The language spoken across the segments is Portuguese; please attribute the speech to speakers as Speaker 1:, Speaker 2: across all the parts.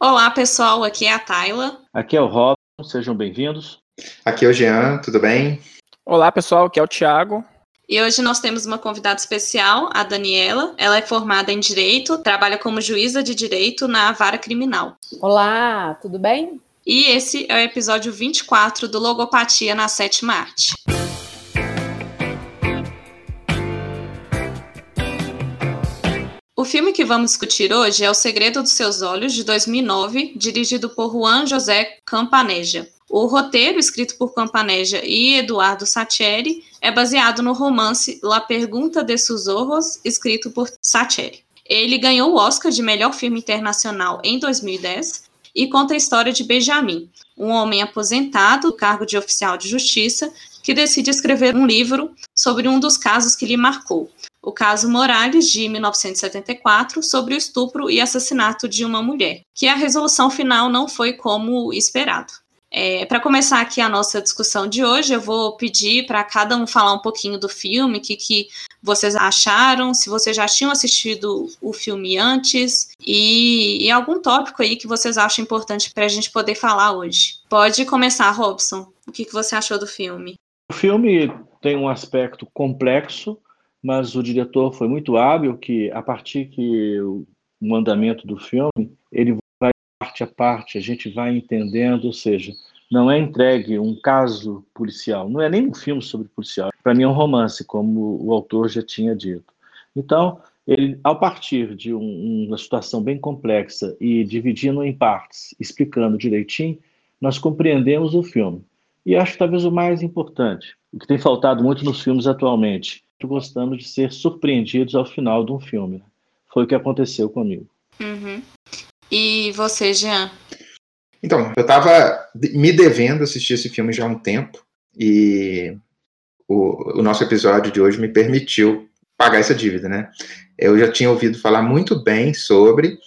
Speaker 1: Olá, pessoal. Aqui é a Tayla.
Speaker 2: Aqui é o Rob. Sejam bem-vindos.
Speaker 3: Aqui é o Jean. Tudo bem?
Speaker 4: Olá, pessoal. Aqui é o Thiago.
Speaker 1: E hoje nós temos uma convidada especial, a Daniela. Ela é formada em Direito, trabalha como juíza de Direito na Vara Criminal.
Speaker 5: Olá, tudo bem?
Speaker 1: E esse é o episódio 24 do Logopatia na Sétima Arte. Filme que vamos discutir hoje é O Segredo dos Seus Olhos, de 2009, dirigido por Juan José Campaneja. O roteiro, escrito por Campaneja e Eduardo Sacheri, é baseado no romance La Pergunta de Sus escrito por Sacheri. Ele ganhou o Oscar de melhor filme internacional em 2010 e conta a história de Benjamin, um homem aposentado do cargo de oficial de justiça que decide escrever um livro sobre um dos casos que lhe marcou, o caso Morales de 1974 sobre o estupro e assassinato de uma mulher, que a resolução final não foi como esperado. É, para começar aqui a nossa discussão de hoje, eu vou pedir para cada um falar um pouquinho do filme, o que, que vocês acharam, se vocês já tinham assistido o filme antes e, e algum tópico aí que vocês acham importante para a gente poder falar hoje. Pode começar, Robson. O que, que você achou do filme?
Speaker 2: O filme tem um aspecto complexo, mas o diretor foi muito hábil que a partir que o andamento do filme ele parte a parte, a gente vai entendendo, ou seja, não é entregue um caso policial, não é nem um filme sobre policial, para mim é um romance, como o autor já tinha dito. Então, ele, ao partir de um, uma situação bem complexa e dividindo em partes, explicando direitinho, nós compreendemos o filme. E acho talvez o mais importante, o que tem faltado muito nos filmes atualmente, gostamos de ser surpreendidos ao final de um filme. Né? Foi o que aconteceu comigo.
Speaker 1: Uhum. E você, Jean?
Speaker 3: Então, eu estava me devendo assistir esse filme já há um tempo e o, o, nosso episódio de hoje me permitiu pagar essa dívida, né? Eu já tinha ouvido falar muito bem sobre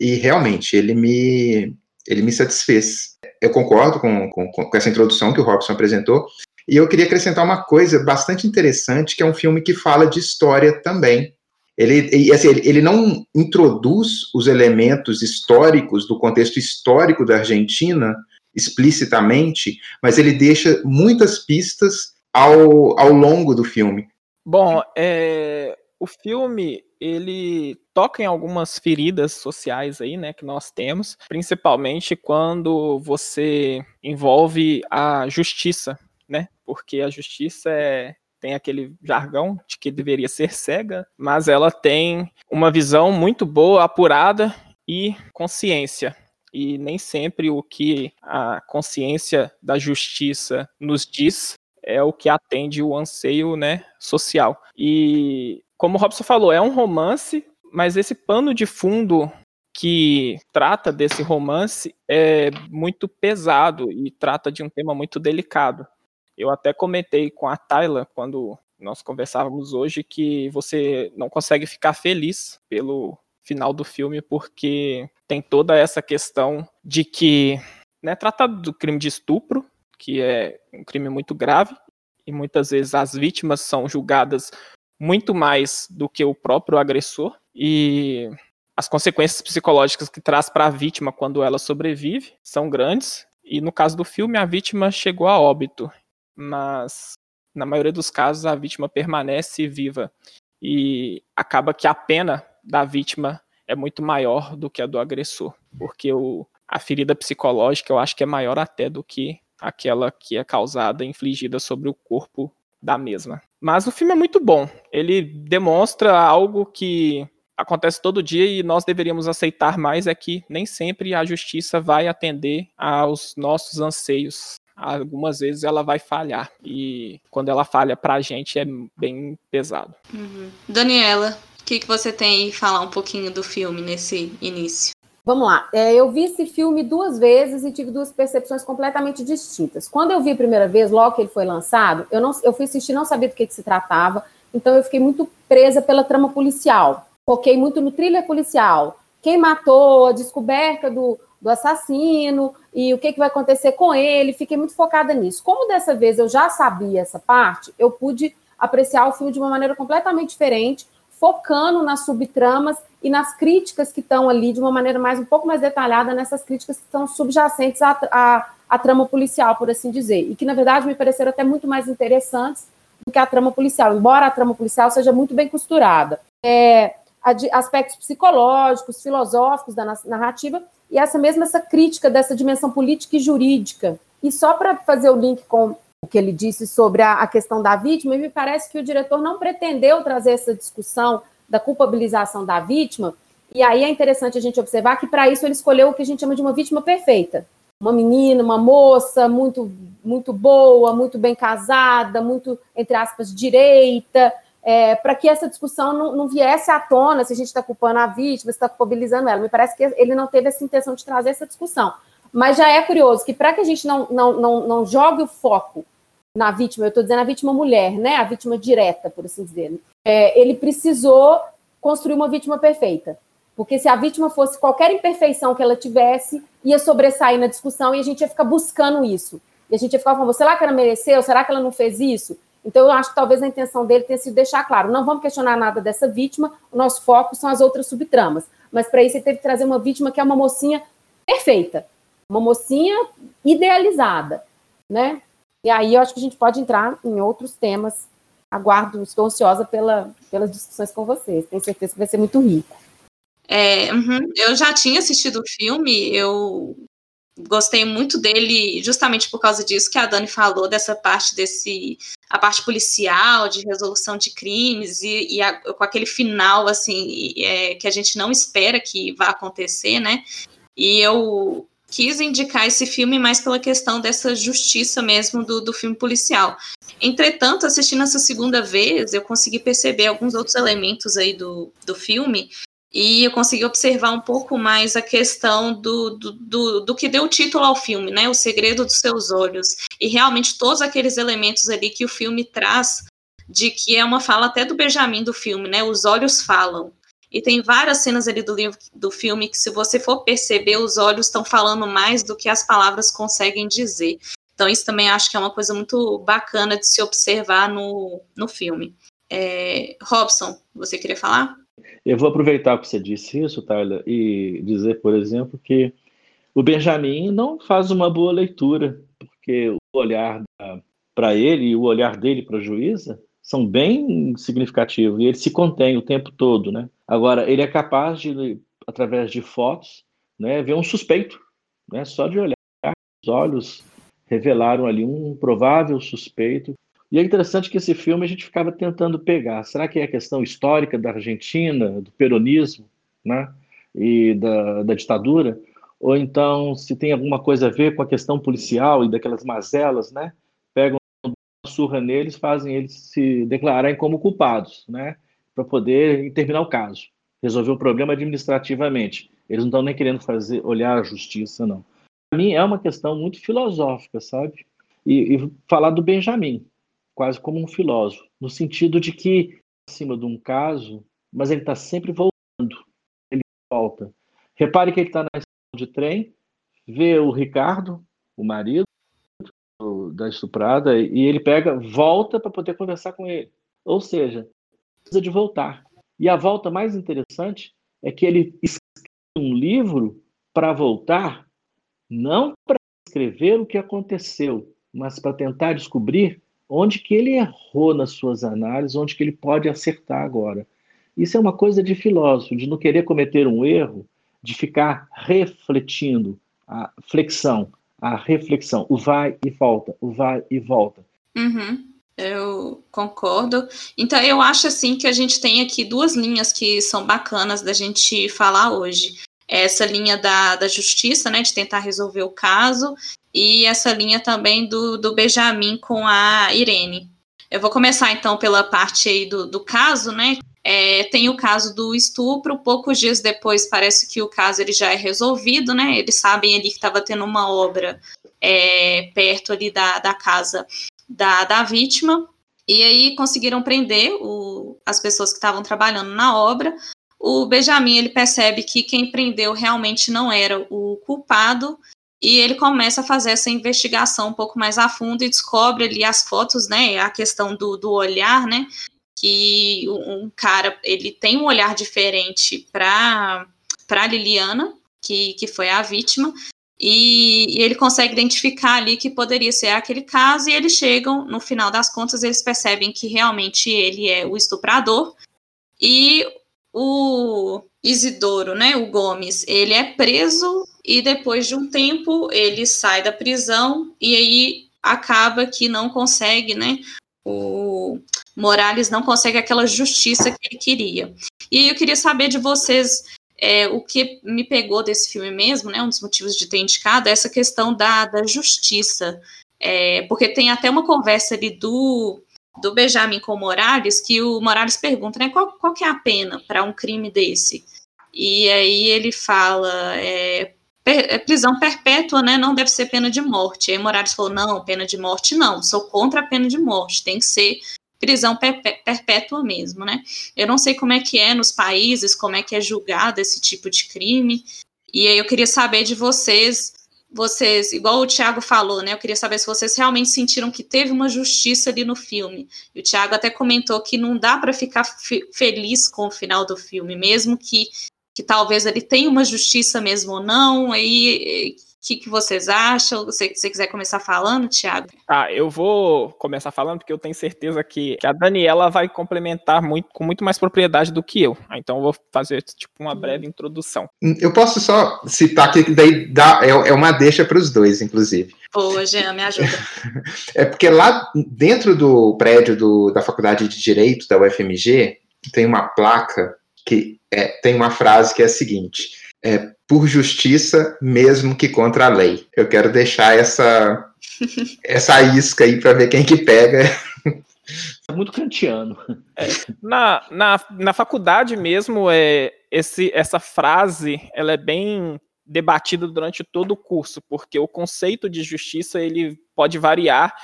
Speaker 3: e realmente ele me ele me satisfez. Eu concordo com, com, com essa introdução que o Robson apresentou e eu queria acrescentar uma coisa bastante interessante que é um filme que fala de história também. Ele, assim, ele não introduz os elementos históricos do contexto histórico da Argentina explicitamente, mas ele deixa muitas pistas ao, ao longo do filme.
Speaker 4: Bom, é, o filme ele toca em algumas feridas sociais aí, né, que nós temos, principalmente quando você envolve a justiça, né? Porque a justiça é tem aquele jargão de que deveria ser cega, mas ela tem uma visão muito boa, apurada e consciência. E nem sempre o que a consciência da justiça nos diz é o que atende o anseio né, social. E como o Robson falou, é um romance, mas esse pano de fundo que trata desse romance é muito pesado e trata de um tema muito delicado. Eu até comentei com a Tayla quando nós conversávamos hoje que você não consegue ficar feliz pelo final do filme porque tem toda essa questão de que, né, trata do crime de estupro, que é um crime muito grave e muitas vezes as vítimas são julgadas muito mais do que o próprio agressor e as consequências psicológicas que traz para a vítima quando ela sobrevive são grandes. E no caso do filme, a vítima chegou a óbito mas na maioria dos casos a vítima permanece viva e acaba que a pena da vítima é muito maior do que a do agressor, porque o, a ferida psicológica eu acho que é maior até do que aquela que é causada, infligida sobre o corpo da mesma. Mas o filme é muito bom. Ele demonstra algo que acontece todo dia e nós deveríamos aceitar mais é que nem sempre a justiça vai atender aos nossos anseios algumas vezes ela vai falhar. E quando ela falha pra gente é bem pesado.
Speaker 1: Uhum. Daniela, o que, que você tem a falar um pouquinho do filme nesse início?
Speaker 5: Vamos lá. É, eu vi esse filme duas vezes e tive duas percepções completamente distintas. Quando eu vi a primeira vez, logo que ele foi lançado, eu, não, eu fui assistir não sabia do que, que se tratava, então eu fiquei muito presa pela trama policial. Foquei muito no thriller policial. Quem matou, a descoberta do, do assassino e o que, que vai acontecer com ele. Fiquei muito focada nisso. Como dessa vez eu já sabia essa parte, eu pude apreciar o filme de uma maneira completamente diferente. focando nas subtramas e nas críticas que estão ali de uma maneira mais um pouco mais detalhada nessas críticas que estão subjacentes à, à, à trama policial, por assim dizer, e que na verdade me pareceram até muito mais interessantes do que a trama policial, embora a trama policial seja muito bem costurada. É, aspectos psicológicos, filosóficos da narrativa e essa mesma essa crítica dessa dimensão política e jurídica. E só para fazer o link com o que ele disse sobre a, a questão da vítima, me parece que o diretor não pretendeu trazer essa discussão da culpabilização da vítima, e aí é interessante a gente observar que para isso ele escolheu o que a gente chama de uma vítima perfeita. Uma menina, uma moça muito muito boa, muito bem casada, muito, entre aspas, direita, é, para que essa discussão não, não, viesse à tona se a gente está culpando a vítima, se está culpabilizando ela. Me parece que ele não teve essa intenção de trazer essa discussão. Mas já é curioso que para que a gente não, não, não, não jogue o foco na vítima, eu estou dizendo a vítima mulher, né? A vítima direta, por assim dizer. É, ele precisou construir uma vítima perfeita. Porque se a vítima fosse qualquer imperfeição que ela tivesse, ia sobressair na discussão e a gente ia ficar buscando isso. E a gente ia ficar falando, será que ela mereceu? Será que ela não fez isso? Então, eu acho que talvez a intenção dele tenha sido deixar claro: não vamos questionar nada dessa vítima, o nosso foco são as outras subtramas. Mas para isso ele teve que trazer uma vítima que é uma mocinha perfeita, uma mocinha idealizada, né? E aí eu acho que a gente pode entrar em outros temas. Aguardo, estou ansiosa pela, pelas discussões com vocês. Tenho certeza que vai ser muito rico.
Speaker 1: É, uhum. Eu já tinha assistido o filme, eu gostei muito dele justamente por causa disso que a Dani falou, dessa parte desse a parte policial, de resolução de crimes e, e a, com aquele final assim é, que a gente não espera que vá acontecer, né? E eu quis indicar esse filme mais pela questão dessa justiça mesmo do, do filme policial. Entretanto, assistindo essa segunda vez, eu consegui perceber alguns outros elementos aí do, do filme e eu consegui observar um pouco mais a questão do, do, do, do, que deu título ao filme, né? O segredo dos seus olhos. E realmente todos aqueles elementos ali que o filme traz, de que é uma fala até do Benjamin do filme, né? Os olhos falam. E tem várias cenas ali do livro do filme que, se você for perceber, os olhos estão falando mais do que as palavras conseguem dizer. Então, isso também acho que é uma coisa muito bacana de se observar no, no filme. É, Robson, você queria falar?
Speaker 2: Eu vou aproveitar que você disse isso, Tyler, e dizer, por exemplo, que o Benjamin não faz uma boa leitura, porque o olhar para ele e o olhar dele para a juíza são bem significativos, e ele se contém o tempo todo, né? Agora, ele é capaz de, através de fotos, né, ver um suspeito, né? Só de olhar, os olhos revelaram ali um provável suspeito e é interessante que esse filme a gente ficava tentando pegar. Será que é a questão histórica da Argentina, do peronismo, né? E da, da ditadura? Ou então se tem alguma coisa a ver com a questão policial e daquelas mazelas, né? Pegam surra neles, fazem eles se declararem como culpados, né? Para poder terminar o caso, resolver o problema administrativamente. Eles não estão nem querendo fazer olhar a justiça, não. Para mim é uma questão muito filosófica, sabe? E, e falar do Benjamin, quase como um filósofo, no sentido de que, acima de um caso, mas ele está sempre voltando, ele volta. Repare que ele está na estação de trem, vê o Ricardo, o marido da estuprada, e ele pega, volta para poder conversar com ele. Ou seja, precisa de voltar. E a volta mais interessante é que ele escreve um livro para voltar, não para escrever o que aconteceu, mas para tentar descobrir onde que ele errou nas suas análises, onde que ele pode acertar agora. Isso é uma coisa de filósofo, de não querer cometer um erro, de ficar refletindo a flexão, a reflexão, o vai e volta, o vai e volta.
Speaker 1: Uhum, eu concordo. Então, eu acho assim que a gente tem aqui duas linhas que são bacanas da gente falar hoje. Essa linha da, da justiça, né, de tentar resolver o caso, e essa linha também do, do Benjamin com a Irene. Eu vou começar então pela parte aí do, do caso, né? É, tem o caso do estupro, poucos dias depois parece que o caso ele já é resolvido, né? Eles sabem ali que estava tendo uma obra é, perto ali da, da casa da, da vítima, e aí conseguiram prender o, as pessoas que estavam trabalhando na obra. O Benjamin ele percebe que quem prendeu realmente não era o culpado e ele começa a fazer essa investigação um pouco mais a fundo e descobre ali as fotos, né, a questão do, do olhar, né, que um cara ele tem um olhar diferente para para Liliana, que, que foi a vítima, e, e, ele consegue identificar ali que poderia ser aquele caso, e eles chegam, no final das contas, eles percebem que realmente ele é o estuprador, e o Isidoro, né, o Gomes, ele é preso, e depois de um tempo ele sai da prisão, e aí acaba que não consegue, né, o Morales não consegue aquela justiça que ele queria. E eu queria saber de vocês é, o que me pegou desse filme mesmo, né, um dos motivos de ter indicado, é essa questão da, da justiça. É, porque tem até uma conversa ali do, do Benjamin com o Morales, que o Morales pergunta, né, qual, qual que é a pena para um crime desse? E aí ele fala, é, per, é, prisão perpétua, né, não deve ser pena de morte. Aí Morales falou, não, pena de morte não, sou contra a pena de morte, tem que ser prisão perpétua mesmo, né? Eu não sei como é que é nos países, como é que é julgado esse tipo de crime. E aí eu queria saber de vocês, vocês, igual o Tiago falou, né? Eu queria saber se vocês realmente sentiram que teve uma justiça ali no filme. E o Tiago até comentou que não dá para ficar feliz com o final do filme, mesmo que que talvez ele tenha uma justiça mesmo ou não, aí que, que vocês acham? Se você quiser começar falando, Thiago.
Speaker 4: Ah, eu vou começar falando porque eu tenho certeza que, que a Daniela vai complementar muito, com muito mais propriedade do que eu. Então eu vou fazer tipo uma breve introdução.
Speaker 3: Eu posso só citar que daí dá, é, é uma deixa para os dois, inclusive.
Speaker 1: Ô, Jean, me ajuda.
Speaker 3: é porque lá dentro do prédio do, da Faculdade de Direito da UFMG tem uma placa que é, tem uma frase que é a seguinte: é, por justiça, mesmo que contra a lei. Eu quero deixar essa essa isca aí para ver quem que pega.
Speaker 2: É muito kantiano.
Speaker 4: É, na, na, na faculdade mesmo, é, esse, essa frase ela é bem debatida durante todo o curso, porque o conceito de justiça ele pode variar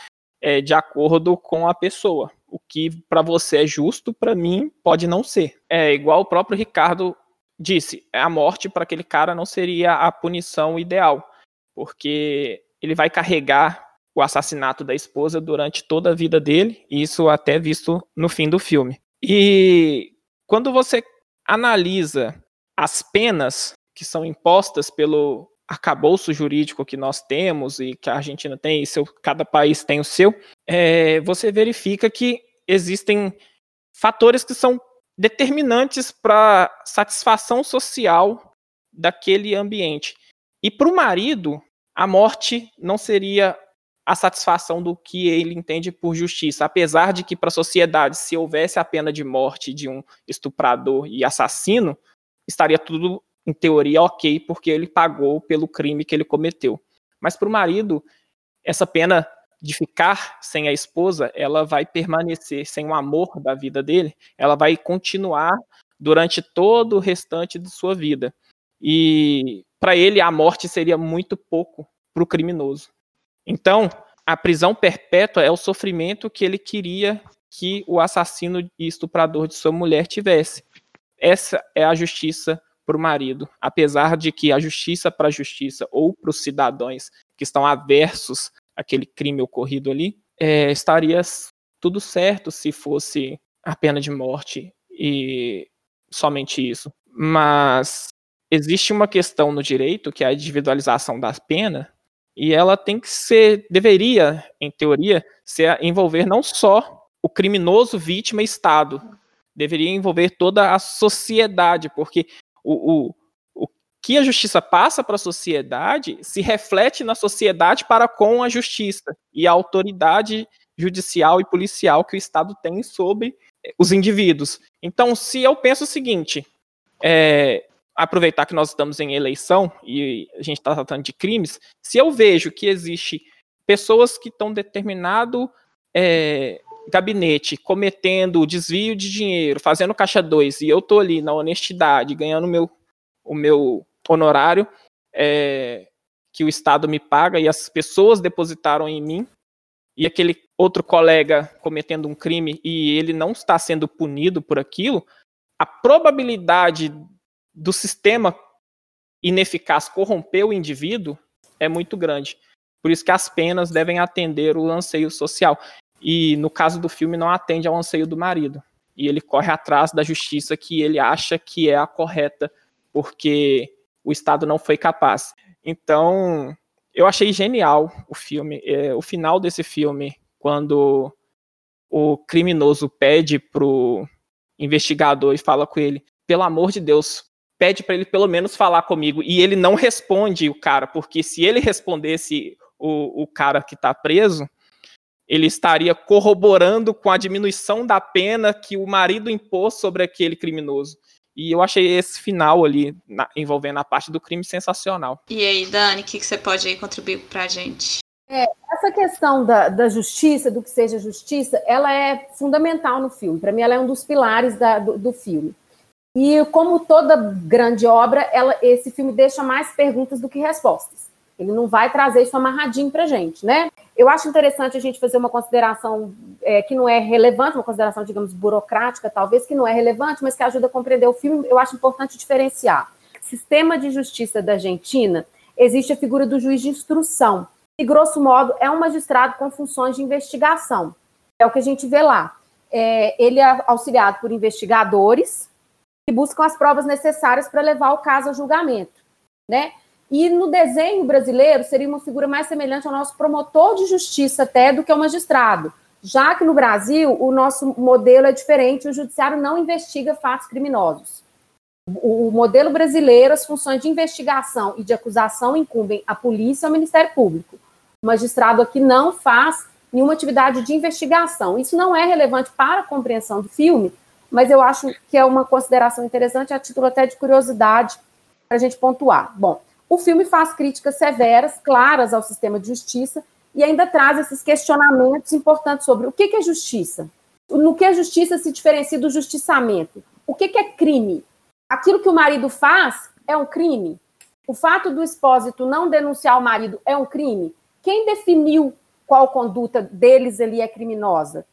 Speaker 4: é, de acordo com a pessoa. O que para você é justo, para mim pode não ser. É igual o próprio Ricardo disse, a morte para aquele cara não seria a punição ideal, porque ele vai carregar o assassinato da esposa durante toda a vida dele, e isso até visto no fim do filme. E quando você analisa as penas que são impostas pelo arcabouço jurídico que nós temos e que a Argentina tem, e seu, cada país tem o seu, é, você verifica que existem fatores que são determinantes para satisfação social daquele ambiente. E para o marido, a morte não seria a satisfação do que ele entende por justiça, apesar de que para a sociedade, se houvesse a pena de morte de um estuprador e assassino, estaria tudo em teoria ok, porque ele pagou pelo crime que ele cometeu. Mas para o marido, essa pena de ficar sem a esposa, ela vai permanecer sem o amor da vida dele, ela vai continuar durante todo o restante de sua vida. E para ele a morte seria muito pouco para o criminoso. Então, a prisão perpétua é o sofrimento que ele queria que o assassino e estuprador de sua mulher tivesse. Essa é a justiça para o marido, apesar de que a justiça para a justiça ou para os cidadãos que estão aversos aquele crime ocorrido ali, é, estaria tudo certo se fosse a pena de morte e somente isso. Mas existe uma questão no direito que é a individualização da pena e ela tem que ser, deveria, em teoria, ser envolver não só o criminoso, vítima e Estado, deveria envolver toda a sociedade, porque o, o, que a justiça passa para a sociedade se reflete na sociedade para com a justiça e a autoridade judicial e policial que o Estado tem sobre eh, os indivíduos. Então, se eu penso o seguinte, é, aproveitar que nós estamos em eleição e a gente está tratando de crimes, se eu vejo que existe pessoas que estão determinado é, gabinete cometendo desvio de dinheiro, fazendo caixa 2, e eu estou ali na honestidade, ganhando meu, o meu honorário é, que o Estado me paga e as pessoas depositaram em mim, e aquele outro colega cometendo um crime e ele não está sendo punido por aquilo, a probabilidade do sistema ineficaz corromper o indivíduo é muito grande. Por isso que as penas devem atender o anseio social. E no caso do filme não atende ao anseio do marido. e ele corre atrás da justiça que ele acha que é a correta, porque o Estado não foi capaz. Então, eu achei genial o filme. É, o final desse filme, quando o criminoso pede pro investigador e fala com ele: pelo amor de Deus, pede para ele pelo menos falar comigo. E ele não responde o cara, porque se ele respondesse o, o cara que está preso, ele estaria corroborando com a diminuição da pena que o marido impôs sobre aquele criminoso. E eu achei esse final ali, na, envolvendo a parte do crime, sensacional.
Speaker 1: E aí, Dani, o que, que, você pode aí contribuir para a gente?
Speaker 5: É, essa questão da, da, justiça, do que seja justiça, ela é fundamental no filme. Para mim, ela é um dos pilares da, do, do, filme. E como toda grande obra, ela, esse filme deixa mais perguntas do que respostas. Ele não vai trazer isso amarradinho para gente, né? Eu acho interessante a gente fazer uma consideração é, que não é relevante, uma consideração, digamos, burocrática, talvez, que não é relevante, mas que ajuda a compreender o filme. Eu acho importante diferenciar. Sistema de justiça da Argentina, existe a figura do juiz de instrução, que, grosso modo, é um magistrado com funções de investigação. É o que a gente vê lá. É, ele é auxiliado por investigadores que buscam as provas necessárias para levar o caso a julgamento, né? E no desenho brasileiro seria uma figura mais semelhante ao nosso promotor de justiça até do que ao magistrado, já que no Brasil o nosso modelo é diferente, o judiciário não investiga fatos criminosos. O, modelo brasileiro, as funções de investigação e de acusação incumbem à polícia e ao Ministério Público. O magistrado aqui não faz nenhuma atividade de investigação. Isso não é relevante para a compreensão do filme, mas eu acho que é uma consideração interessante, a título até de curiosidade, para a gente pontuar. Bom, o filme faz críticas severas, claras ao sistema de justiça e ainda traz esses questionamentos importantes sobre o que é justiça, no que a justiça se diferencia do justiçamento, o que é crime. Aquilo que o marido faz é um crime. O fato do expósito não denunciar o marido é um crime. Quem definiu qual conduta deles ali é criminosa?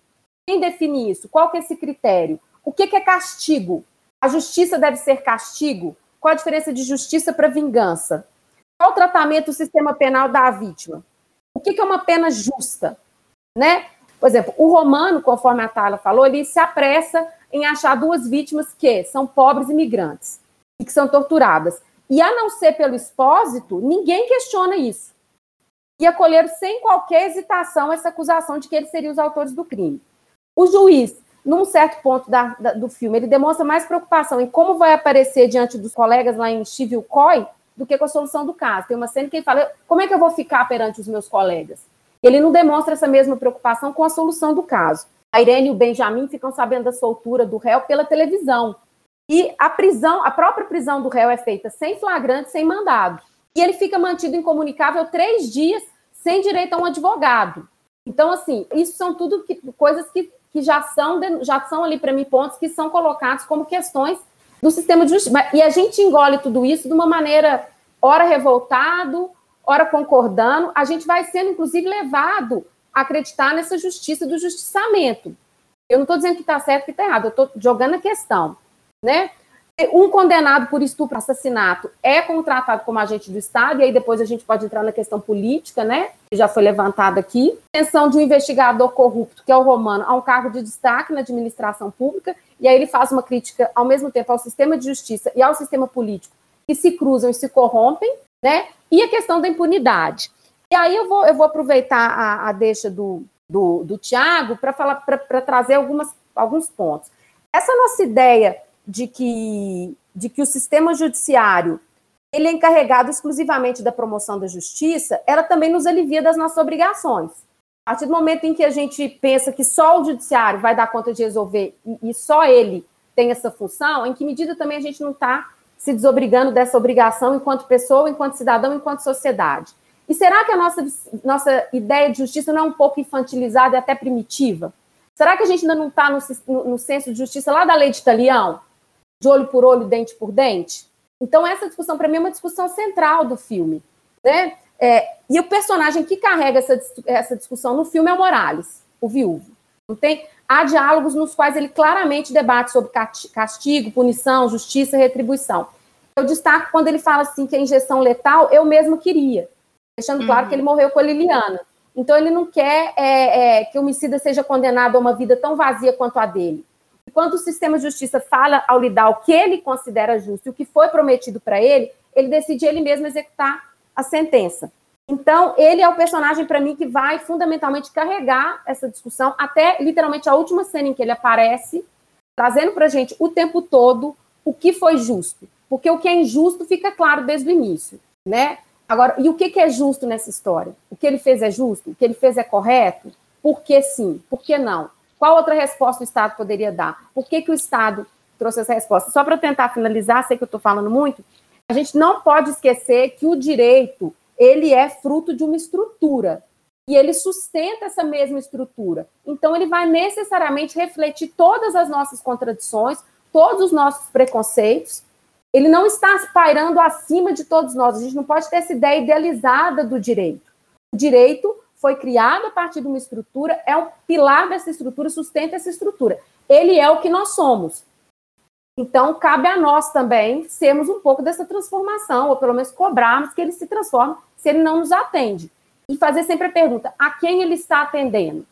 Speaker 5: Quem define isso? Qual que é esse critério? O que é castigo? A justiça deve ser castigo? Qual a diferença de justiça para vingança? Qual o tratamento o sistema penal à vítima? O que é uma pena justa? Né? Por exemplo, o romano, conforme a Tala falou, ele se apressa em achar duas vítimas que são pobres imigrantes e que são torturadas. E a não ser pelo expósito, ninguém questiona isso. E acolheram sem qualquer hesitação essa acusação de que eles seriam os autores do crime. O juiz num certo ponto da, da, do filme, ele demonstra mais preocupação em como vai aparecer diante dos colegas lá em Chivilcoy do que com a solução do caso. Tem uma cena que ele fala: como é que eu vou ficar perante os meus colegas? Ele não demonstra essa mesma preocupação com a solução do caso. A Irene e o Benjamin ficam sabendo da soltura do réu pela televisão. E a prisão, a própria prisão do réu é feita sem flagrante, sem mandado. E ele fica mantido incomunicável três dias sem direito a um advogado. Então, assim, isso são tudo que, coisas que que já são, já são ali para mim pontos que são colocados como questões do sistema de justiça. E a gente engole tudo isso de uma maneira, ora revoltado, ora concordando. A gente vai sendo, inclusive, levado a acreditar nessa justiça do justiçamento. Eu não estou dizendo que está certo que está errado, eu estou jogando a questão. Né? Um condenado por estupro, assassinato, é contratado como agente do Estado, e aí depois a gente pode entrar na questão política, né? Que já foi levantada aqui. Atenção de um investigador corrupto, que é o Romano, a um cargo de destaque na administração pública, e aí ele faz uma crítica ao mesmo tempo ao sistema de justiça e ao sistema político, que se cruzam e se corrompem, né? E a questão da impunidade. E aí eu vou, eu vou aproveitar a, a deixa do, do, do Tiago para falar para trazer algumas, alguns pontos. Essa nossa ideia de que, de que o sistema judiciário ele é encarregado exclusivamente da promoção da justiça, ela também nos alivia das nossas obrigações. A partir do momento em que a gente pensa que só o judiciário vai dar conta de resolver e, e só ele tem essa função, em que medida também a gente não está se desobrigando dessa obrigação enquanto pessoa, enquanto cidadão, enquanto sociedade? E será que a nossa, nossa ideia de justiça não é um pouco infantilizada e até primitiva? Será que a gente ainda não está no, no, no senso de justiça lá da lei de Italião? De olho por olho, dente por dente. Então, essa discussão, para mim, é uma discussão central do filme. Né? É, e o personagem que carrega essa, essa discussão no filme é o Morales, o viúvo. Não tem? Há diálogos nos quais ele claramente debate sobre castigo, punição, justiça e retribuição. Eu destaco quando ele fala assim que a injeção letal eu mesmo queria, deixando claro uhum. que ele morreu com a Liliana. Então ele não quer é, é, que o homicida seja condenado a uma vida tão vazia quanto a dele. Quando o sistema de justiça fala ao lhe dar o que ele considera justo e o que foi prometido para ele, ele decide ele mesmo executar a sentença. Então, ele é o personagem para mim que vai fundamentalmente carregar essa discussão até literalmente a última cena em que ele aparece, trazendo para a gente o tempo todo o que foi justo. Porque o que é injusto fica claro desde o início, né? Agora, e o que é justo nessa história? O que ele fez é justo? O que ele fez é correto? Por que sim? Por que não? Qual outra resposta o Estado poderia dar? Por que, que o Estado trouxe essa resposta? Só para tentar finalizar, sei que eu estou falando muito, a gente não pode esquecer que o direito ele é fruto de uma estrutura e ele sustenta essa mesma estrutura. Então ele vai necessariamente refletir todas as nossas contradições, todos os nossos preconceitos. Ele não está pairando acima de todos nós. A gente não pode ter essa ideia idealizada do direito. O direito foi criado a partir de uma estrutura, é um pilar dessa estrutura, sustenta essa estrutura. Ele é o que nós somos. Então, cabe a nós também sermos um pouco dessa transformação, ou pelo menos cobrarmos que ele se transforme se ele não nos atende. E fazer sempre a pergunta: a quem ele está atendendo?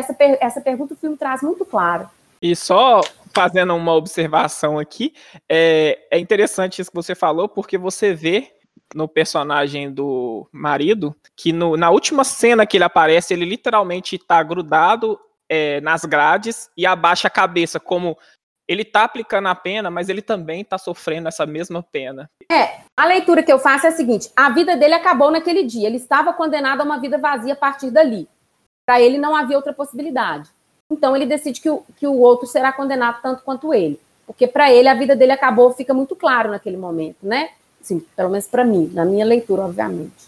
Speaker 5: Essa, per essa pergunta o filme traz muito claro.
Speaker 4: E só fazendo uma observação aqui, é, é interessante isso que você falou, porque você vê no personagem do marido, que no, na última cena que ele aparece, ele literalmente está grudado é, nas grades e abaixa a cabeça, como ele está aplicando a pena, mas ele também está sofrendo essa mesma pena.
Speaker 5: É, a leitura que eu faço é a seguinte: a vida dele acabou naquele dia, ele estava condenado a uma vida vazia a partir dali. Para ele não havia outra possibilidade. Então ele decide que o, que o outro será condenado tanto quanto ele. Porque para ele a vida dele acabou, fica muito claro naquele momento, né? Sim, pelo menos para mim, na minha leitura, obviamente.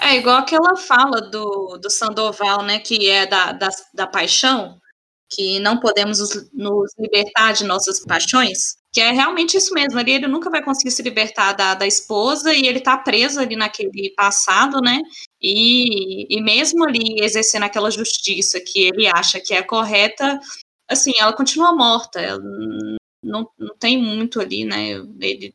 Speaker 1: É igual aquela fala do, do Sandoval, né, que é da, da, da paixão, que não podemos nos libertar de nossas paixões, que é realmente isso mesmo, ali ele nunca vai conseguir se libertar da, da esposa e ele está preso ali naquele passado, né, e, e mesmo ali exercendo aquela justiça que ele acha que é correta, assim, ela continua morta, ela não, não tem muito ali, né, ele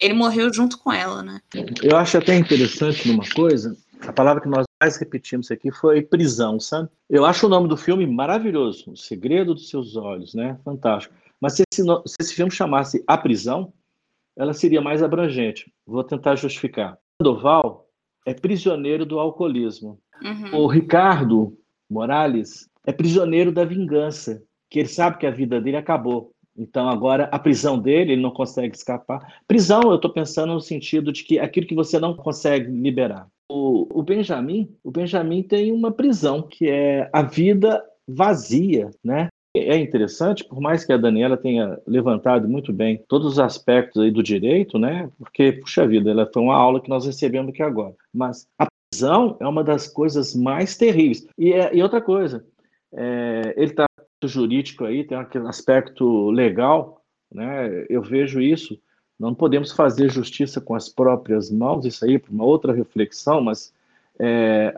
Speaker 1: ele morreu junto com ela, né?
Speaker 2: Eu acho até interessante numa coisa, a palavra que nós mais repetimos aqui foi prisão, sabe? Eu acho o nome do filme maravilhoso, O Segredo dos Seus Olhos, né? Fantástico. Mas se esse, se esse filme chamasse A Prisão, ela seria mais abrangente. Vou tentar justificar. Sandoval é prisioneiro do alcoolismo. Uhum. O Ricardo Morales é prisioneiro da vingança, que ele sabe que a vida dele acabou. Então, agora, a prisão dele, ele não consegue escapar. Prisão, eu estou pensando no sentido de que aquilo que você não consegue liberar. O, o Benjamin, o Benjamin tem uma prisão, que é a vida vazia, né? É interessante, por mais que a Daniela tenha levantado muito bem todos os aspectos aí do direito, né? Porque, puxa vida, ela foi uma aula que nós recebemos aqui agora. Mas a prisão é uma das coisas mais terríveis. E, é, e outra coisa, é, ele está jurídico aí, tem aquele aspecto legal, né? Eu vejo isso. Não podemos fazer justiça com as próprias mãos, isso aí para uma outra reflexão, mas é,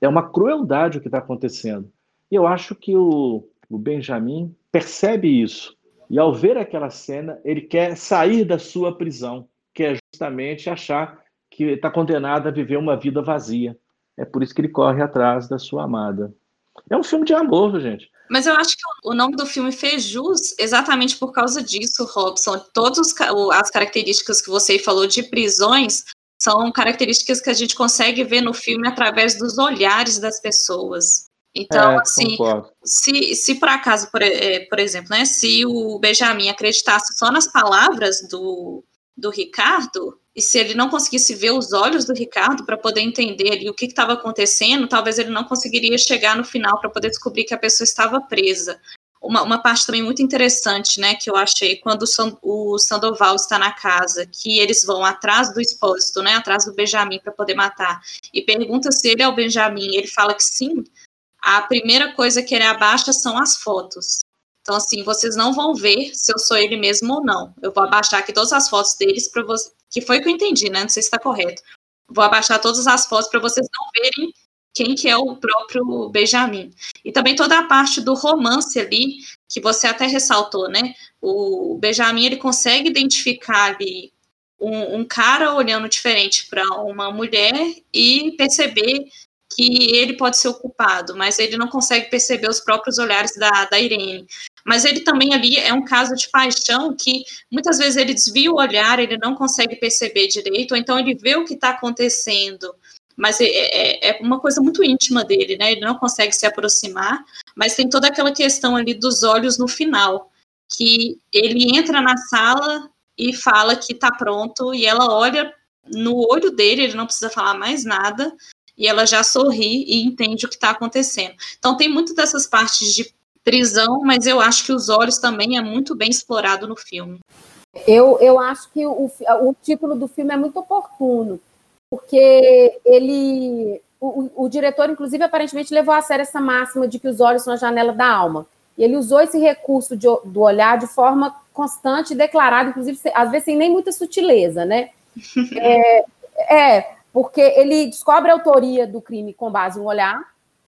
Speaker 2: é uma crueldade o que está acontecendo. E eu acho que o, o Benjamin percebe isso. E ao ver aquela cena, ele quer sair da sua prisão, que é justamente achar que está condenado a viver uma vida vazia. É por isso que ele corre atrás da sua amada. É um filme de amor, gente.
Speaker 1: Mas eu acho que o nome do filme fez jus exatamente por causa disso, Robson. Todas as características que você falou de prisões são características que a gente consegue ver no filme através dos olhares das pessoas. Então, é, assim, se, se por acaso, por, é, por exemplo, né, se o Benjamin acreditasse só nas palavras do, do Ricardo, e se ele não conseguisse ver os olhos do Ricardo para poder entender ali o que estava acontecendo, talvez ele não conseguiria chegar no final para poder descobrir que a pessoa estava presa. Uma, uma, parte também muito interessante, né, que eu achei, quando o, o Sandoval está na casa, que eles vão atrás do expósito, né, atrás do Benjamin para poder matar, e pergunta se ele é o Benjamin, ele fala que sim, a primeira coisa que ele abaixa são as fotos. Então, assim, vocês não vão ver se eu sou ele mesmo ou não. Eu vou abaixar aqui todas as fotos deles para você. Que foi que eu entendi, né? Não sei se está correto. Vou abaixar todas as fotos para vocês não verem quem que é o próprio Benjamin. E também toda a parte do romance ali, que você até ressaltou, né? O Benjamin ele consegue identificar ali um, um cara olhando diferente para uma mulher e perceber que ele pode ser o culpado, mas ele não consegue perceber os próprios olhares da, da Irene. Mas ele também ali é um caso de paixão que muitas vezes ele desvia o olhar, ele não consegue perceber direito, ou então ele vê o que está acontecendo, mas é, é, é, uma coisa muito íntima dele, né? Ele não consegue se aproximar, mas tem toda aquela questão ali dos olhos no final, que ele entra na sala e fala que está pronto, e ela olha no olho dele, ele não precisa falar mais nada, e ela já sorri e entende o que está acontecendo. Então tem muito dessas partes de prisão, mas eu acho que os olhos também é muito bem explorado no filme.
Speaker 5: Eu, eu acho que o, o título do filme é muito oportuno, porque ele. O, o, diretor, inclusive, aparentemente levou a sério essa máxima de que os olhos são a janela da alma. E ele usou esse recurso de, do olhar de forma constante e declarada, inclusive, às vezes sem nem muita sutileza, né? É, é, porque ele descobre a autoria do crime com base no olhar,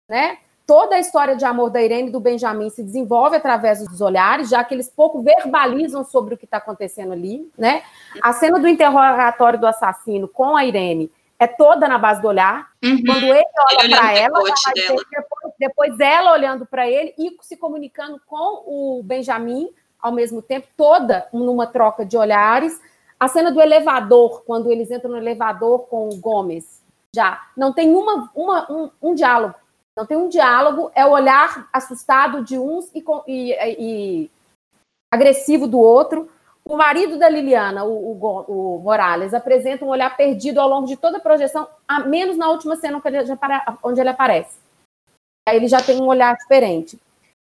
Speaker 5: né? Toda a história de amor da Irene e do Benjamin se desenvolve através dos olhares, já que eles pouco verbalizam sobre o que está acontecendo ali, né? A cena do interrogatório do assassino com a Irene é toda na base do olhar.
Speaker 1: Uhum.
Speaker 5: Quando ele olha para ela, depois, depois ela olhando para ele e se comunicando com o Benjamin ao mesmo tempo, toda numa troca de olhares. A cena do elevador, quando eles entram no elevador com o Gomes, já não tem uma, uma um, um, diálogo. Não tem um diálogo, é o olhar assustado de uns e, e, e agressivo do outro. O marido da Liliana, o, o, o, Morales, apresenta um olhar perdido ao longo de toda a projeção, a menos na última cena onde ele aparece. Aí ele já tem um olhar diferente.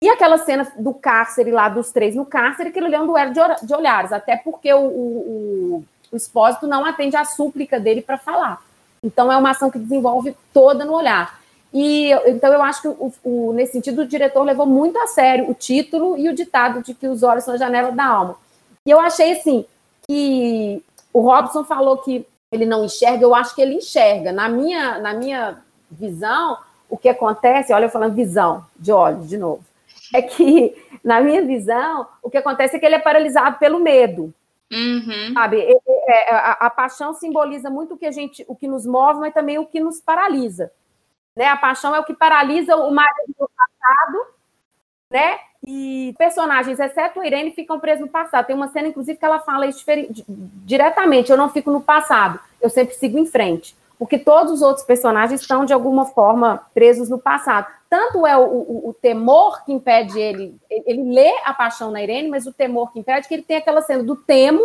Speaker 5: E aquela cena do cárcere lá, dos três no cárcere, aquilo ali é um duelo de, olhares, até porque o, o, o expósito não atende à súplica dele para falar. Então é uma ação que desenvolve toda no olhar. E então eu acho que o, o, nesse sentido o diretor levou muito a sério o título e o ditado de que os olhos são a janela da alma. E eu achei assim que o Robson falou que ele não enxerga, eu acho que ele enxerga. Na minha, na minha visão, o que acontece, olha eu falando visão de olhos de novo é que, na minha visão, o que acontece é que ele é paralisado pelo medo.
Speaker 1: Uhum.
Speaker 5: Sabe? É, é, a, a, paixão simboliza muito o que a gente, o que nos move, mas também o que nos paralisa. Né? A paixão é o que paralisa o marido do passado, né? E personagens, exceto a Irene, ficam presos no passado. Tem uma cena, inclusive, que ela fala isso diretamente: eu não fico no passado, eu sempre sigo em frente porque todos os outros personagens estão, de alguma forma, presos no passado. Tanto é o, o, o, temor que impede ele, ele lê a paixão na Irene, mas o temor que impede que ele tem aquela cena do temo,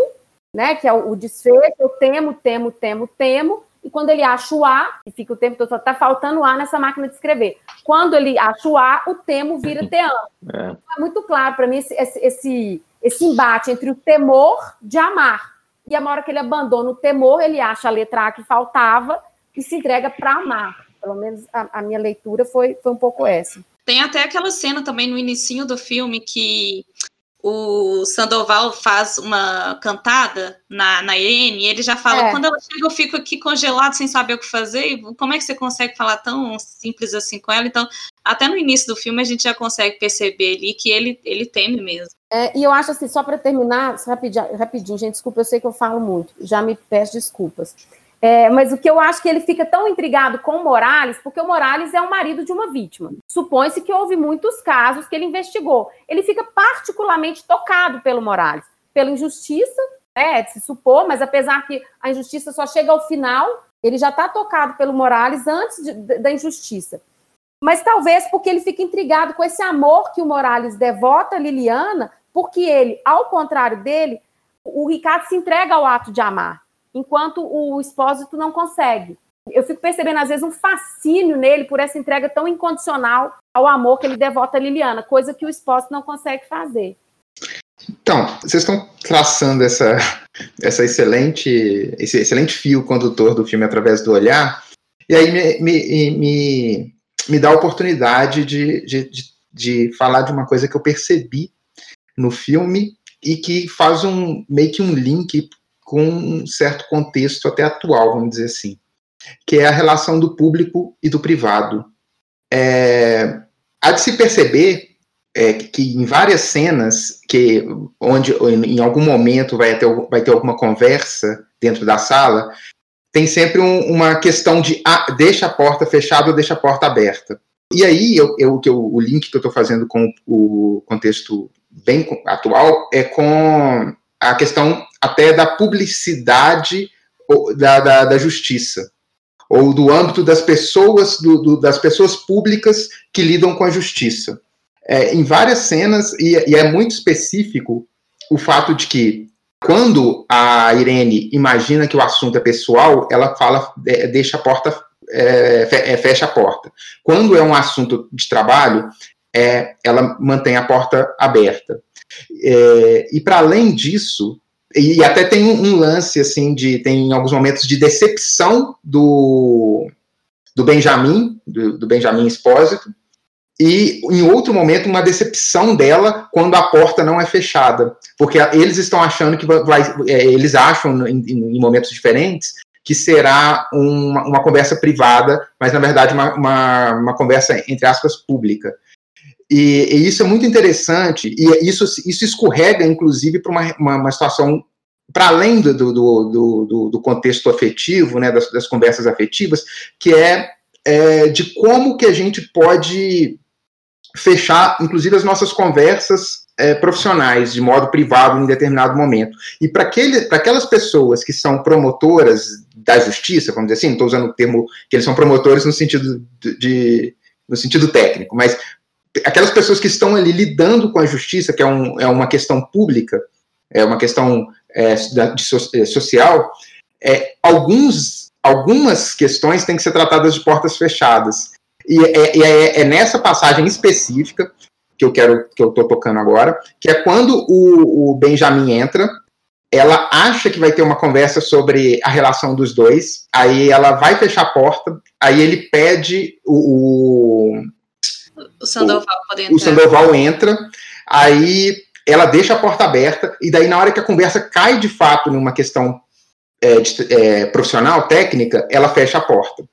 Speaker 5: né, que é o, o desfecho, eu temo, temo, temo, temo, e quando ele acha o A, e fica o tempo todo, está faltando A nessa máquina de escrever. Quando ele acha o A, o temo vira te amo. É. Então, é muito claro para mim esse, esse, esse embate entre o temor de amar e a hora que ele abandona o temor, ele acha a letra A que faltava e se entrega para amar. Pelo menos a, a, minha leitura foi, foi um pouco essa.
Speaker 1: Tem até aquela cena também no início do filme que o Sandoval faz uma cantada na, na Irene e ele já fala, é. quando ela chega eu fico aqui congelado sem saber o que fazer, como é que você consegue falar tão simples assim com ela? Então, até no início do filme a gente já consegue perceber ali que ele, ele teme mesmo.
Speaker 5: É, e eu acho assim, só para terminar, rapidinho, rapidinho, gente, desculpa, eu sei que eu falo muito, já me peço desculpas. É, mas o que eu acho que ele fica tão intrigado com o Morales, porque o Morales é o marido de uma vítima. Supõe-se que houve muitos casos que ele investigou. Ele fica particularmente tocado pelo Morales, pela injustiça, né, de se supor, mas apesar que a injustiça só chega ao final, ele já está tocado pelo Morales antes de, da injustiça. Mas talvez porque ele fica intrigado com esse amor que o Morales devota a Liliana, porque ele, ao contrário dele, o Ricardo se entrega ao ato de amar enquanto o expósito não consegue. Eu fico percebendo, às vezes, um fascínio nele por essa entrega tão incondicional ao amor que ele devota a Liliana, coisa que o expósito não consegue fazer.
Speaker 3: Então, vocês estão traçando essa, essa excelente, esse excelente fio condutor do filme através do olhar, e aí me, me, me, me dá a oportunidade de, de, de, de falar de uma coisa que eu percebi no filme e que faz um meio que um link com um certo contexto até atual, vamos dizer assim, que é a relação do público e do privado. É, há de se perceber é, que em várias cenas que onde em algum momento vai ter, vai ter alguma conversa dentro da sala, tem sempre um, uma questão de ah, deixa a porta fechada ou deixa a porta aberta. E aí, eu, eu, o link que eu estou fazendo com o contexto bem atual é com a questão até da publicidade da, da, da justiça ou do âmbito das pessoas do, do, das pessoas públicas que lidam com a justiça. É, em várias cenas e, e é muito específico o fato de que quando a Irene imagina que o assunto é pessoal, ela fala, é, deixa a porta, é, é, fecha a porta. Quando é um assunto de trabalho, é, ela mantém a porta aberta. É, e para além disso, e até tem um, lance assim de tem alguns momentos de decepção do do Benjamin, do, do Benjamin Espósito, e em outro momento uma decepção dela quando a porta não é fechada, porque eles estão achando que vai, é, eles acham em, em, momentos diferentes que será uma, uma, conversa privada, mas na verdade uma, uma, uma conversa entre aspas pública. E, e, isso é muito interessante e isso, isso escorrega inclusive para uma, uma, uma, situação para além do, do, do, do, contexto afetivo, né, das, das conversas afetivas, que é, é de como que a gente pode fechar, inclusive, as nossas conversas é, profissionais, de modo privado, em determinado momento. E para aquelas pessoas que são promotoras da justiça, vamos dizer assim, não estou usando o termo que eles são promotores no sentido de, de, no sentido técnico, mas aquelas pessoas que estão ali lidando com a justiça, que é, um, é uma questão pública, é uma questão é, de, so, é, social, é, alguns, algumas questões têm que ser tratadas de portas fechadas. E é, é, é nessa passagem específica que eu quero que eu estou tocando agora, que é quando o, o, Benjamin entra, ela acha que vai ter uma conversa sobre a relação dos dois, aí ela vai fechar a porta, aí ele pede o.
Speaker 1: O, Sandoval
Speaker 3: o, entrar. O Sandoval entra, aí ela deixa a porta aberta, e daí na hora que a conversa cai de fato numa questão é, de, é, profissional, técnica, ela fecha a porta.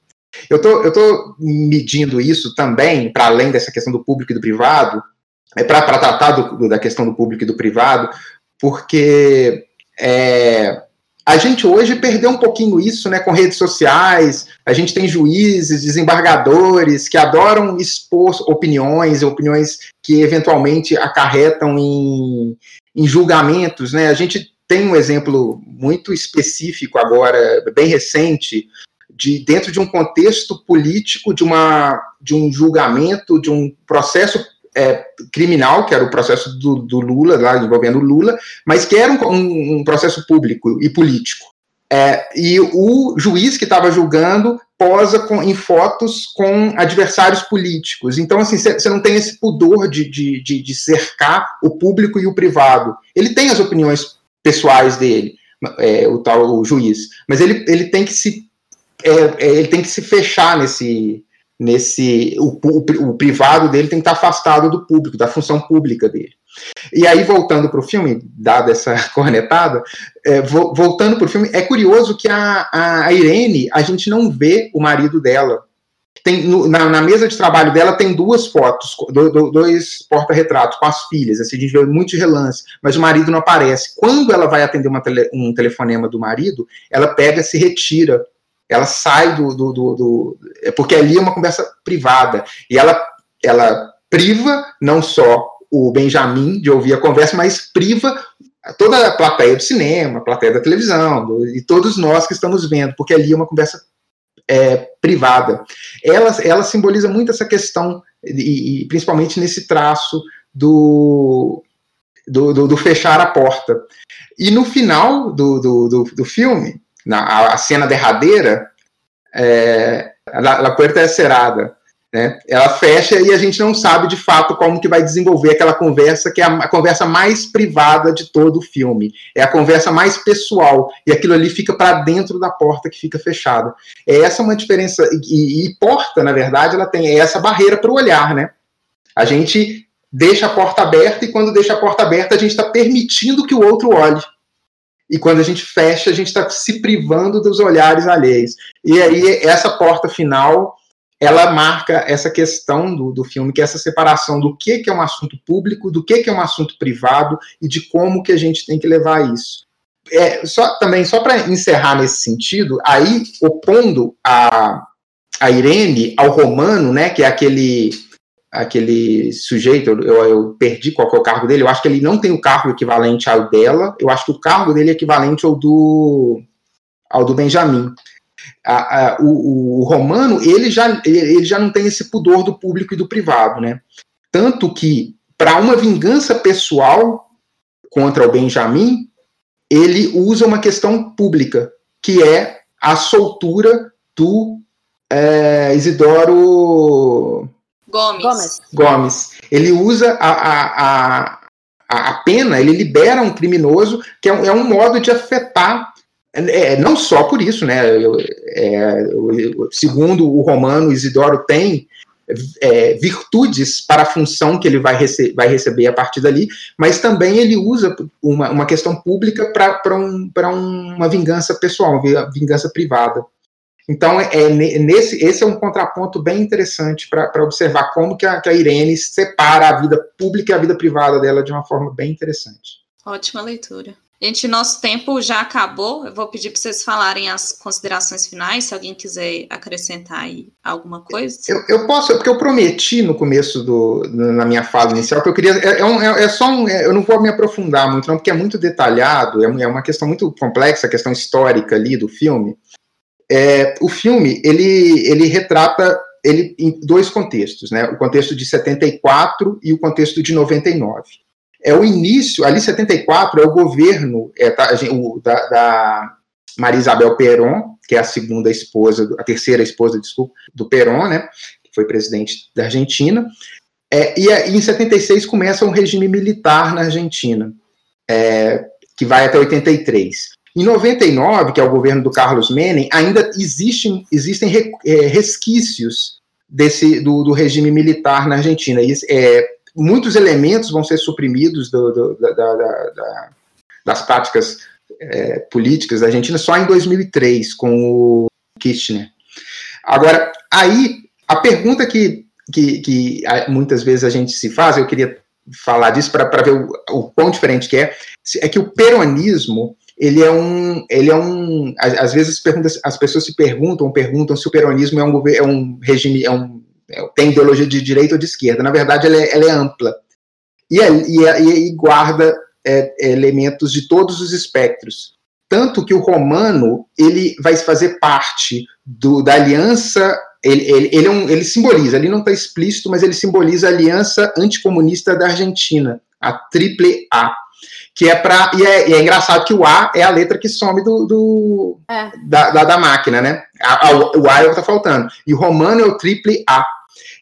Speaker 3: Eu tô, eu tô medindo isso também, para além dessa questão do público e do privado, é para tratar do, da questão do público e do privado, porque é, a gente hoje perdeu um pouquinho isso né, com redes sociais, a gente tem juízes, desembargadores que adoram expor opiniões, opiniões que eventualmente acarretam em, em julgamentos. Né? A gente tem um exemplo muito específico agora, bem recente, de dentro de um contexto político, de, uma, de um julgamento, de um processo é, criminal, que era o processo do, do, Lula, lá envolvendo o Lula, mas que era um, um processo público e político. É, e o juiz que estava julgando posa com, em fotos com adversários políticos. Então, assim, você não tem esse pudor de, de, de, de, cercar o público e o privado. Ele tem as opiniões pessoais dele, é, o tal o juiz, mas ele, ele tem que se é, é, ele tem que se fechar nesse. Nesse o, o, o privado dele tem que estar afastado do público, da função pública dele. E aí, voltando para o filme, dada essa cornetada, é, vo, voltando para o filme, é curioso que a, a Irene, a gente não vê o marido dela. Tem, no, na, na, mesa de trabalho dela tem duas fotos, do, do, dois porta-retratos com as filhas, assim, a gente vê muito de relance, mas o marido não aparece. Quando ela vai atender tele, um telefonema do marido, ela pega, se retira ela sai do, do, do, do, é porque ali é uma conversa privada e ela ela priva não só o Benjamin de ouvir a conversa, mas priva toda a plateia do cinema, a plateia da televisão do, e todos nós que estamos vendo, porque ali é uma conversa é, privada. Ela, ela simboliza muito essa questão e, e principalmente nesse traço do, do, do, do, fechar a porta. E no final do, do, do, do filme, na a cena derradeira, é, a, a é Cerrada, né? Ela fecha e a gente não sabe de fato como que vai desenvolver aquela conversa, que é a, a, conversa mais privada de todo o filme. É a conversa mais pessoal. E aquilo ali fica para dentro da porta que fica fechada. É essa uma diferença. E, e porta, na verdade, ela tem essa barreira para o olhar, né? A gente deixa a porta aberta e quando deixa a porta aberta, a gente está permitindo que o outro olhe e quando a gente fecha, a gente está se privando dos olhares alheios. E aí, essa porta final, ela marca essa questão do, do filme, que é essa separação do que, que é um assunto público, do que, que é um assunto privado e de como que a gente tem que levar isso. É, só também, só para encerrar nesse sentido, aí opondo a, a Irene ao Romano, né, que é aquele aquele sujeito, eu, eu, perdi qual é o cargo dele, eu acho que ele não tem o cargo equivalente ao dela, eu acho que o cargo dele é equivalente ao do, ao do Benjamin. A, a, o, o, Romano, ele já, ele já não tem esse pudor do público e do privado, né? Tanto que, para uma vingança pessoal contra o Benjamin, ele usa uma questão pública, que é a soltura do é, Isidoro
Speaker 1: Gomes.
Speaker 3: Gomes. Ele usa a, a, a, a pena, ele libera um criminoso, que é um, é um modo de afetar é, não só por isso, né? É, segundo o romano, Isidoro tem é, virtudes para a função que ele vai, rece vai, receber a partir dali, mas também ele usa uma, uma questão pública para um, uma vingança pessoal, uma vingança privada. Então, é, é nesse, esse é um contraponto bem interessante para observar como que a, que a Irene separa a vida pública e a vida privada dela de uma forma bem interessante.
Speaker 1: Ótima leitura. Gente, nosso tempo já acabou. Eu vou pedir para vocês falarem as considerações finais, se alguém quiser acrescentar aí alguma coisa.
Speaker 3: Eu, eu posso, porque eu prometi no começo do, na minha fala inicial que eu queria. É, é, um, é, é só um. É, eu não vou me aprofundar muito, não, porque é muito detalhado, é, é uma questão muito complexa, a questão histórica ali do filme. É, o filme ele, ele retrata ele em dois contextos, né? O contexto de 74 e o contexto de 99 é o início, ali 74 é o governo é, tá, o, da, da, Maria Isabel Perón, que é a segunda esposa, a terceira esposa, desculpa, do Perón, né, que foi presidente da Argentina, é, e, e, em 76 começa um regime militar na Argentina, é, que vai até 83. Em 99, que é o governo do Carlos Menem, ainda existem, existem é, resquícios desse, do, do regime militar na Argentina. E, é, muitos elementos vão ser suprimidos do, do, da, da, da, das práticas é, políticas da Argentina só em 2003, com o Kirchner. Agora, aí, a pergunta que, que, que muitas vezes a gente se faz, eu queria falar disso para ver o, o quão diferente que é, é que o peronismo ele é um, ele é um, às vezes as pessoas se perguntam, perguntam se o peronismo é um, é um regime, é um é, tem ideologia de direita ou de esquerda. Na verdade, ela é, ela é ampla. E, é, e, é, e guarda é, elementos de todos os espectros. Tanto que o romano ele vai fazer parte do, da aliança. Ele, ele, ele, é um, ele simboliza, ele não está explícito, mas ele simboliza a aliança anticomunista da Argentina, a triple A que é para e, é, e, é, engraçado que o A é a letra que some do, do é. da, da, da, máquina, né? A, a, o A é o que tá faltando. E o romano é o triple A.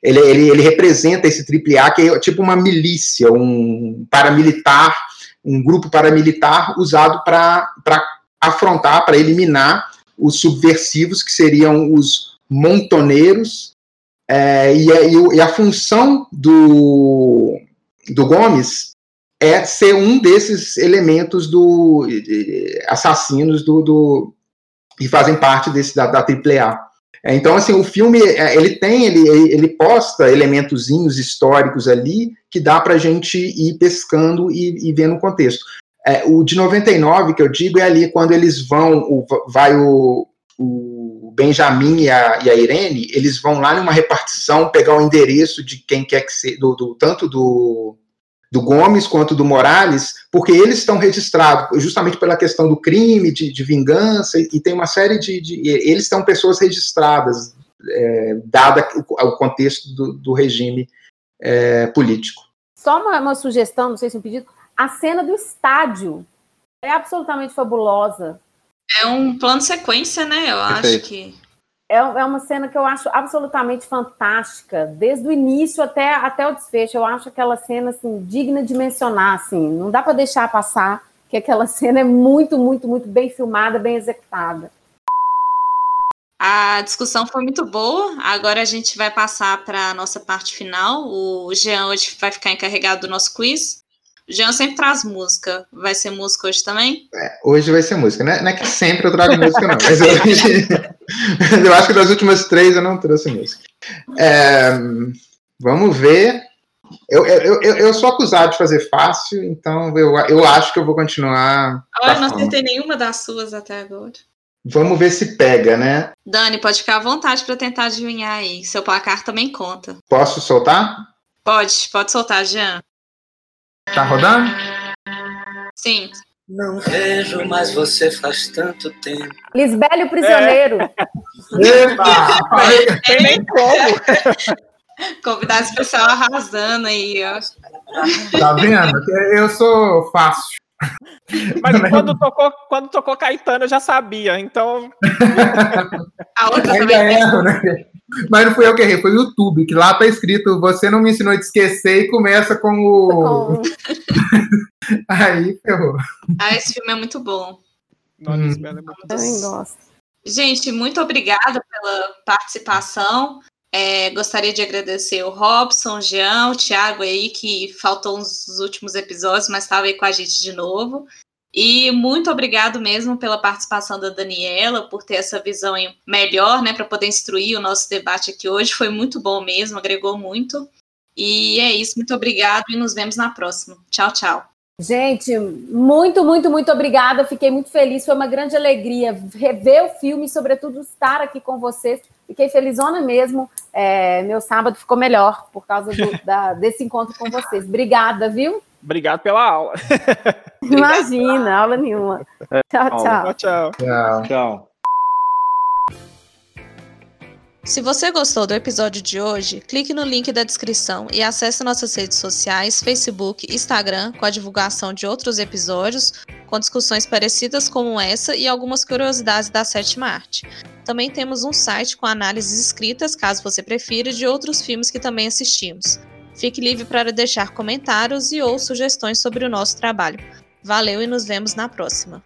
Speaker 3: Ele, ele, ele representa esse triple A, que é tipo uma milícia, um paramilitar, um grupo paramilitar usado para afrontar, para eliminar os subversivos, que seriam os montoneiros, é, e, a, e a função do, do Gomes é ser um desses elementos do assassinos do, do que fazem parte desse da, da AAA. É, então, assim, o filme, é, ele tem, ele, ele posta elementozinhos históricos ali que dá para a gente ir pescando e, e vendo o contexto. É, o de 99, que eu digo, é ali quando eles vão, o, vai o, o Benjamin e a, e a, Irene, eles vão lá numa repartição pegar o endereço de quem quer que seja, do, do, tanto do do Gomes quanto do Morales, porque eles estão registrados justamente pela questão do crime, de, de vingança, e tem uma série de. de eles são pessoas registradas, é, dada o, o contexto do, do regime é, político.
Speaker 5: Só uma, uma, sugestão, não sei se é um pedido: a cena do estádio é absolutamente fabulosa.
Speaker 1: É um plano sequência, né? Eu Perfeito. acho que
Speaker 5: é, é uma cena que eu acho absolutamente fantástica, desde o início até, até o desfecho. Eu acho aquela cena assim, digna de mencionar, assim, não dá para deixar passar que aquela cena é muito, muito, muito bem filmada, bem executada.
Speaker 1: A discussão foi muito boa. Agora a gente vai passar para a nossa parte final. O Jean hoje vai ficar encarregado do nosso quiz. Jean sempre traz música. Vai ser música hoje também?
Speaker 3: É, hoje vai ser música. Não é, não é, que sempre eu trago música, não. Mas hoje, eu acho que das últimas três eu não trouxe música. É, vamos ver. Eu, eu, eu, eu, sou acusado de fazer fácil, então eu, eu acho que eu vou continuar.
Speaker 1: Olha, não acertei nenhuma das suas até agora.
Speaker 3: Vamos ver se pega, né?
Speaker 1: Dani, pode ficar à vontade para tentar adivinhar aí. Seu placar também conta.
Speaker 3: Posso soltar?
Speaker 1: Pode, pode soltar, Jean.
Speaker 3: Tá rodando?
Speaker 1: Sim.
Speaker 6: Não vejo mais você faz tanto tempo.
Speaker 5: Lisbelo o Prisioneiro.
Speaker 3: Epa!
Speaker 4: Tem nem como.
Speaker 1: Convidado especial arrasando aí, ó.
Speaker 3: Tá vendo? Eu sou fácil.
Speaker 4: Mas quando tocou, quando tocou Caetano, eu já sabia. Então,
Speaker 1: A outra
Speaker 3: Ainda
Speaker 1: também.
Speaker 3: erro, né? Mas não fui eu que errei, foi o YouTube, que lá tá escrito você não me ensinou a te esquecer e começa com o.
Speaker 5: Com-
Speaker 3: Aí ferrou.
Speaker 1: Ah, esse filme é muito bom.
Speaker 4: não,
Speaker 3: Hum.
Speaker 4: É muito
Speaker 5: Eu também gosto.
Speaker 1: Gente, muito obrigada pela participação. É, gostaria de agradecer o Robson, o Jean, o Thiago aí, que faltou nos últimos episódios, mas estava aí com a gente de novo. E muito obrigado mesmo pela participação da Daniela, por ter essa visão melhor, né, para poder instruir o nosso debate aqui hoje. Foi muito bom mesmo, agregou muito. E é isso, muito obrigado e nos vemos na próxima. Tchau, tchau.
Speaker 5: Gente, muito, muito, muito obrigada. Fiquei muito feliz. Foi uma grande alegria rever o filme e, sobretudo, estar aqui com vocês. Fiquei felizona mesmo. É, meu sábado ficou melhor por causa do- da- desse encontro com vocês. Obrigada, viu?
Speaker 4: Obrigado pela aula.
Speaker 5: Imagina, aula nenhuma. Tchau,
Speaker 2: aula.
Speaker 5: tchau.
Speaker 4: Tchau, tchau.
Speaker 3: Tchau.
Speaker 2: Tchau.
Speaker 1: Se você gostou do episódio de hoje, clique no link da descrição e acesse nossas redes sociais, Facebook, Instagram, com a divulgação de outros episódios, com discussões parecidas como essa e algumas curiosidades da sétima arte. Também temos um site com análises escritas, caso você prefira, de outros filmes que também assistimos. Fique livre para deixar comentários e ou sugestões sobre o nosso trabalho. Valeu e nos vemos na próxima.